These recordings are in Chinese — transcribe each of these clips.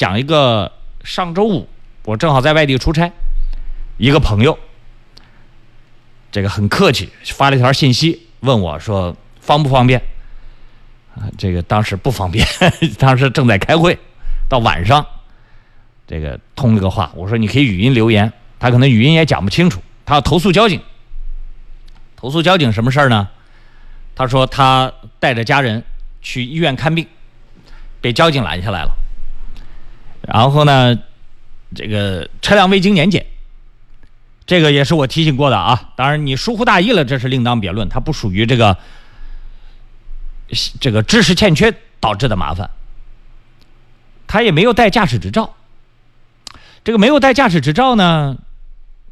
讲一个上周五我正好在外地出差，一个朋友，这个很客气发了一条信息问我说方不方便？啊，这个当时不方便，当时正在开会，到晚上，这个通了个话，我说你可以语音留言，他可能语音也讲不清楚，他要投诉交警。投诉交警什么事儿呢？他说他带着家人去医院看病，被交警拦下来了。然后呢，这个车辆未经年检，这个也是我提醒过的啊。当然你疏忽大意了，这是另当别论，它不属于这个这个知识欠缺导致的麻烦。他也没有带驾驶执照，这个没有带驾驶执照呢，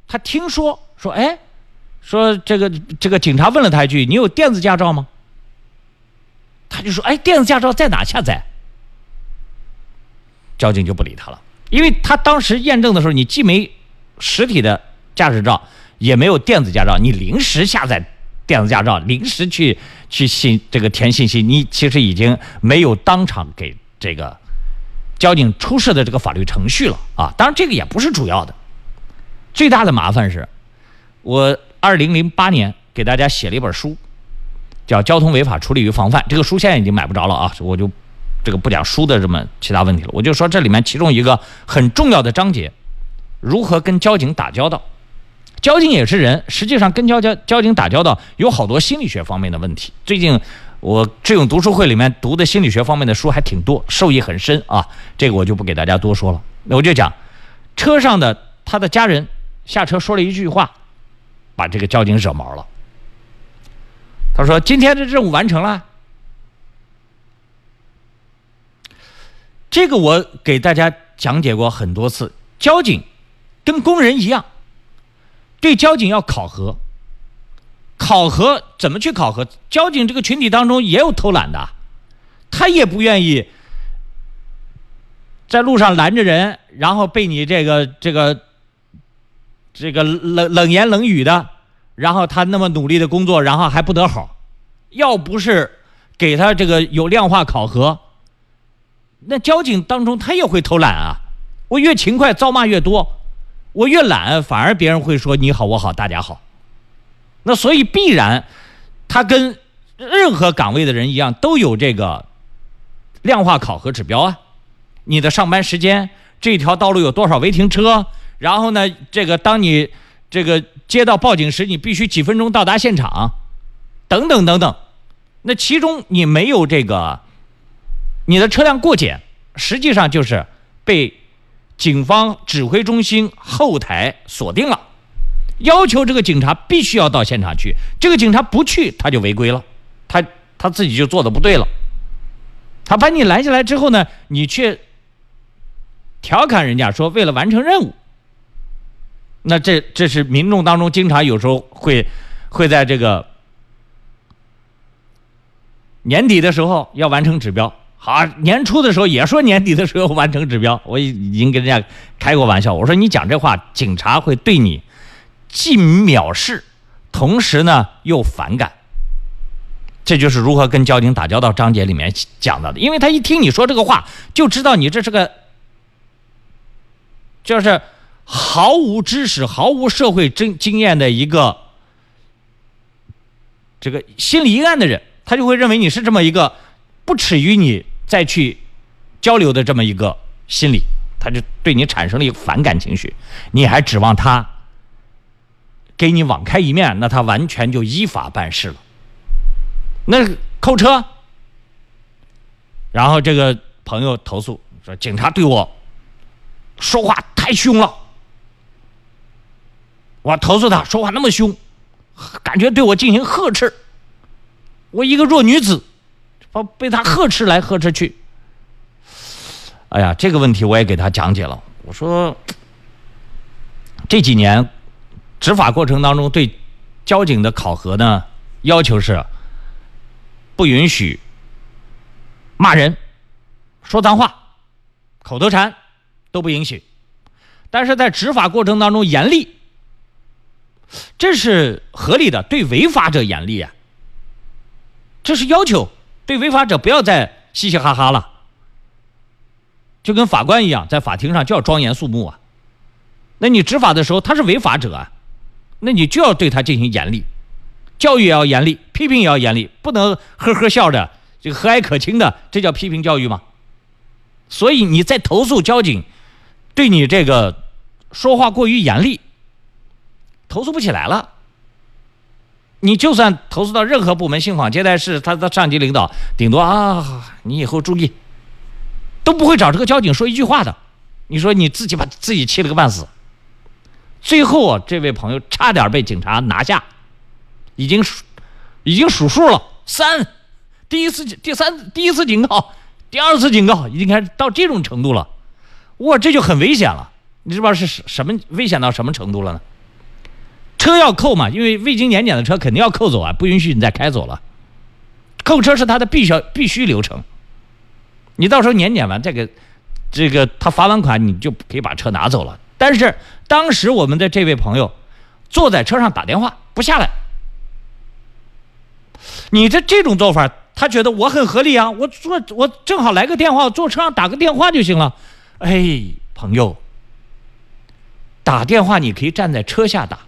他听说说哎。说这个这个警察问了他一句：“你有电子驾照吗？”他就说：“哎，电子驾照在哪下载？”交警就不理他了，因为他当时验证的时候，你既没实体的驾驶照，也没有电子驾照，你临时下载电子驾照，临时去去信这个填信息，你其实已经没有当场给这个交警出示的这个法律程序了啊！当然，这个也不是主要的，最大的麻烦是，我。二零零八年给大家写了一本书，叫《交通违法处理与防范》。这个书现在已经买不着了啊，我就这个不讲书的这么其他问题了。我就说这里面其中一个很重要的章节，如何跟交警打交道。交警也是人，实际上跟交交交警打交道有好多心理学方面的问题。最近我智勇读书会里面读的心理学方面的书还挺多，受益很深啊。这个我就不给大家多说了。那我就讲，车上的他的家人下车说了一句话。把这个交警惹毛了。他说：“今天的任务完成了。”这个我给大家讲解过很多次。交警跟工人一样，对交警要考核。考核怎么去考核？交警这个群体当中也有偷懒的，他也不愿意在路上拦着人，然后被你这个这个。这个冷冷言冷语的，然后他那么努力的工作，然后还不得好，要不是给他这个有量化考核，那交警当中他也会偷懒啊。我越勤快，遭骂越多；我越懒，反而别人会说你好，我好，大家好。那所以必然，他跟任何岗位的人一样，都有这个量化考核指标啊。你的上班时间，这条道路有多少违停车？然后呢，这个当你这个接到报警时，你必须几分钟到达现场，等等等等。那其中你没有这个，你的车辆过检，实际上就是被警方指挥中心后台锁定了，要求这个警察必须要到现场去。这个警察不去，他就违规了，他他自己就做的不对了。他把你拦下来之后呢，你却调侃人家说，为了完成任务。那这这是民众当中经常有时候会会在这个年底的时候要完成指标，好年初的时候也说年底的时候完成指标，我已经跟人家开过玩笑，我说你讲这话，警察会对你既藐视，同时呢又反感。这就是如何跟交警打交道章节里面讲到的，因为他一听你说这个话，就知道你这是个就是。毫无知识、毫无社会经经验的一个这个心理阴暗的人，他就会认为你是这么一个不耻于你再去交流的这么一个心理，他就对你产生了一个反感情绪。你还指望他给你网开一面？那他完全就依法办事了。那扣车，然后这个朋友投诉说警察对我说话太凶了。我投诉他说话那么凶，感觉对我进行呵斥。我一个弱女子，把被他呵斥来呵斥去。哎呀，这个问题我也给他讲解了。我说，这几年执法过程当中对交警的考核呢，要求是不允许骂人、说脏话、口头禅都不允许，但是在执法过程当中严厉。这是合理的，对违法者严厉啊。这是要求，对违法者不要再嘻嘻哈哈了。就跟法官一样，在法庭上就要庄严肃穆啊。那你执法的时候他是违法者啊，那你就要对他进行严厉，教育也要严厉，批评也要严厉，不能呵呵笑着，这个和蔼可亲的，这叫批评教育吗？所以你在投诉交警对你这个说话过于严厉，投诉不起来了。你就算投诉到任何部门，信访接待室，他的上级领导顶多啊，你以后注意，都不会找这个交警说一句话的。你说你自己把自己气了个半死。最后啊，这位朋友差点被警察拿下，已经数，已经数数了三，第一次、第三、第一次警告，第二次警告，已经开始到这种程度了，哇，这就很危险了。你知不知道是什么危险到什么程度了呢？车要扣嘛，因为未经年检的车肯定要扣走啊，不允许你再开走了。扣车是他的必须必须流程，你到时候年检完再给这个他罚完款，你就可以把车拿走了。但是当时我们的这位朋友坐在车上打电话不下来，你这这种做法，他觉得我很合理啊，我坐我正好来个电话，坐车上打个电话就行了。哎，朋友，打电话你可以站在车下打，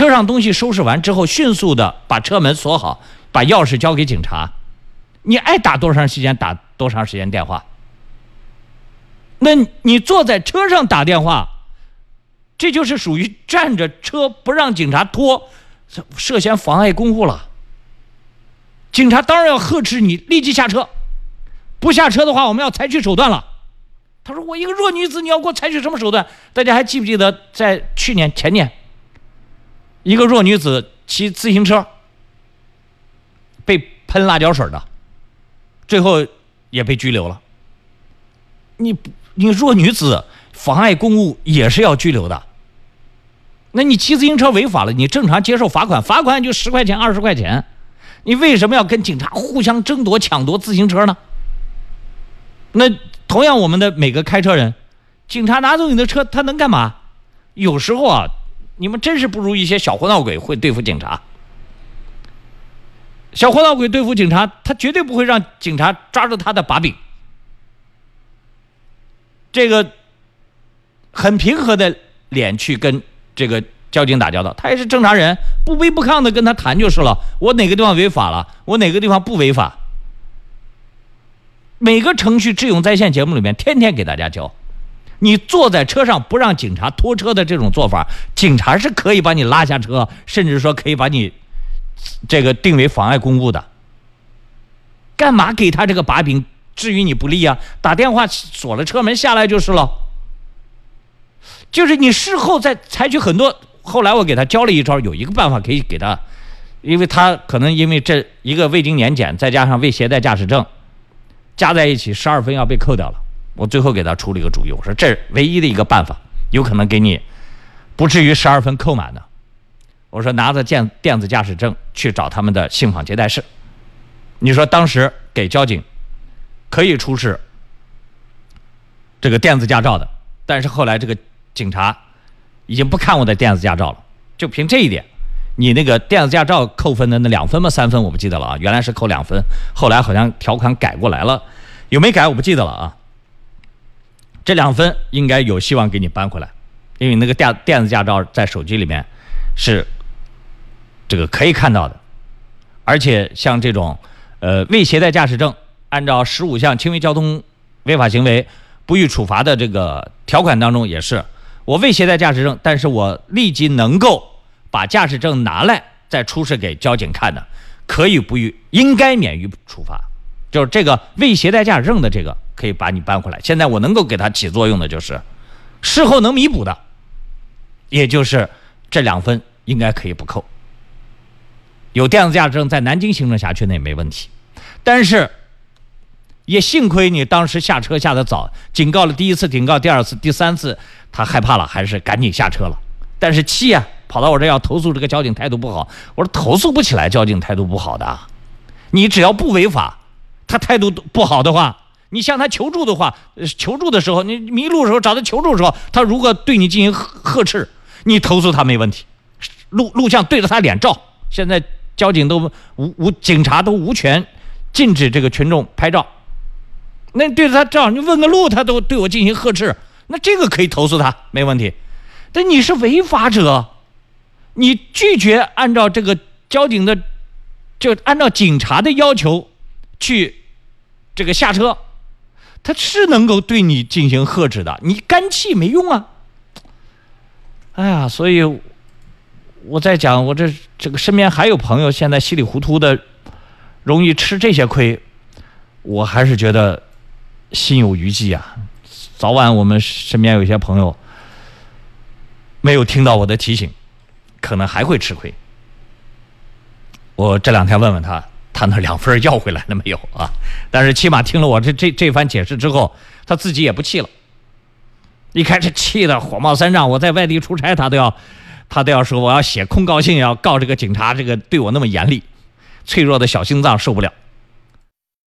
车上东西收拾完之后，迅速的把车门锁好，把钥匙交给警察，你爱打多长时间打多长时间电话。那你坐在车上打电话。这就是属于站着车不让警察拖，涉嫌妨碍公务了。警察当然要呵斥你，立即下车。不下车的话，我们要采取手段了。他说：“我一个弱女子，你要给我采取什么手段？”大家还记不记得，在去年前年，一个弱女子骑自行车被喷辣椒水的，最后也被拘留了。你你弱女子妨碍公务也是要拘留的。那你骑自行车违法了，你正常接受罚款，罚款就十块钱、二十块钱，你为什么要跟警察互相争夺、抢夺自行车呢？那同样，我们的每个开车人，警察拿走你的车，他能干嘛？有时候啊，你们真是不如一些小活闹鬼会对付警察。小活闹鬼对付警察，他绝对不会让警察抓住他的把柄。这个很平和的脸去跟。这个交警打交道，他也是正常人，不卑不亢的跟他谈就是了。我哪个地方违法了？我哪个地方不违法？每个程序智勇在线节目里面天天给大家教。你坐在车上不让警察拖车的这种做法，警察是可以把你拉下车，甚至说可以把你这个定为妨碍公务的。干嘛给他这个把柄？至于你不利啊？打电话锁了车门下来就是了。就是你事后再采取很多，后来我给他教了一招，有一个办法可以给他，因为他可能因为这一个未经年检，再加上未携带驾驶证，加在一起十二分要被扣掉了。我最后给他出了一个主意，我说这唯一的一个办法，有可能给你不至于十二分扣满的。我说拿着电电子驾驶证去找他们的信访接待室，你说当时给交警可以出示这个电子驾照的，但是后来这个。警察已经不看我的电子驾照了，就凭这一点，你那个电子驾照扣分的那两分吗？三分我不记得了啊，原来是扣两分，后来好像条款改过来了，有没改我不记得了啊。这两分应该有希望给你扳回来，因为那个电电子驾照在手机里面是这个可以看到的，而且像这种呃未携带驾驶证，按照十五项轻微交通违法行为不予处罚的这个条款当中也是。我未携带驾驶证，但是我立即能够把驾驶证拿来再出示给交警看的，可以不予，应该免于处罚。就是这个未携带驾驶证的这个，可以把你搬回来。现在我能够给他起作用的就是，事后能弥补的，也就是这两分应该可以不扣。有电子驾驶证在南京行政辖区内没问题，但是。也幸亏你当时下车下的早，警告了第一次，警告第二次，第三次他害怕了，还是赶紧下车了。但是气啊，跑到我这要投诉这个交警态度不好。我说投诉不起来，交警态度不好的。你只要不违法，他态度不好的话，你向他求助的话，求助的时候，你迷路的时候找他求助的时候，他如果对你进行呵斥，你投诉他没问题。录录像对着他脸照，现在交警都无无警察都无权禁止这个群众拍照。那对着他照，你问个路，他都对我进行呵斥，那这个可以投诉他，没问题。但你是违法者，你拒绝按照这个交警的，就按照警察的要求去这个下车，他是能够对你进行呵斥的。你干气没用啊！哎呀，所以我在讲，我这这个身边还有朋友现在稀里糊涂的，容易吃这些亏，我还是觉得心有余悸啊。早晚我们身边有些朋友。没有听到我的提醒，可能还会吃亏。我这两天问问他，他那两份要回来了没有啊？但是起码听了我这这这番解释之后，他自己也不气了。一开始气得火冒三丈，我在外地出差，他都要他都要说我要写控告信，要告这个警察，这个对我那么严厉，脆弱的小心脏受不了。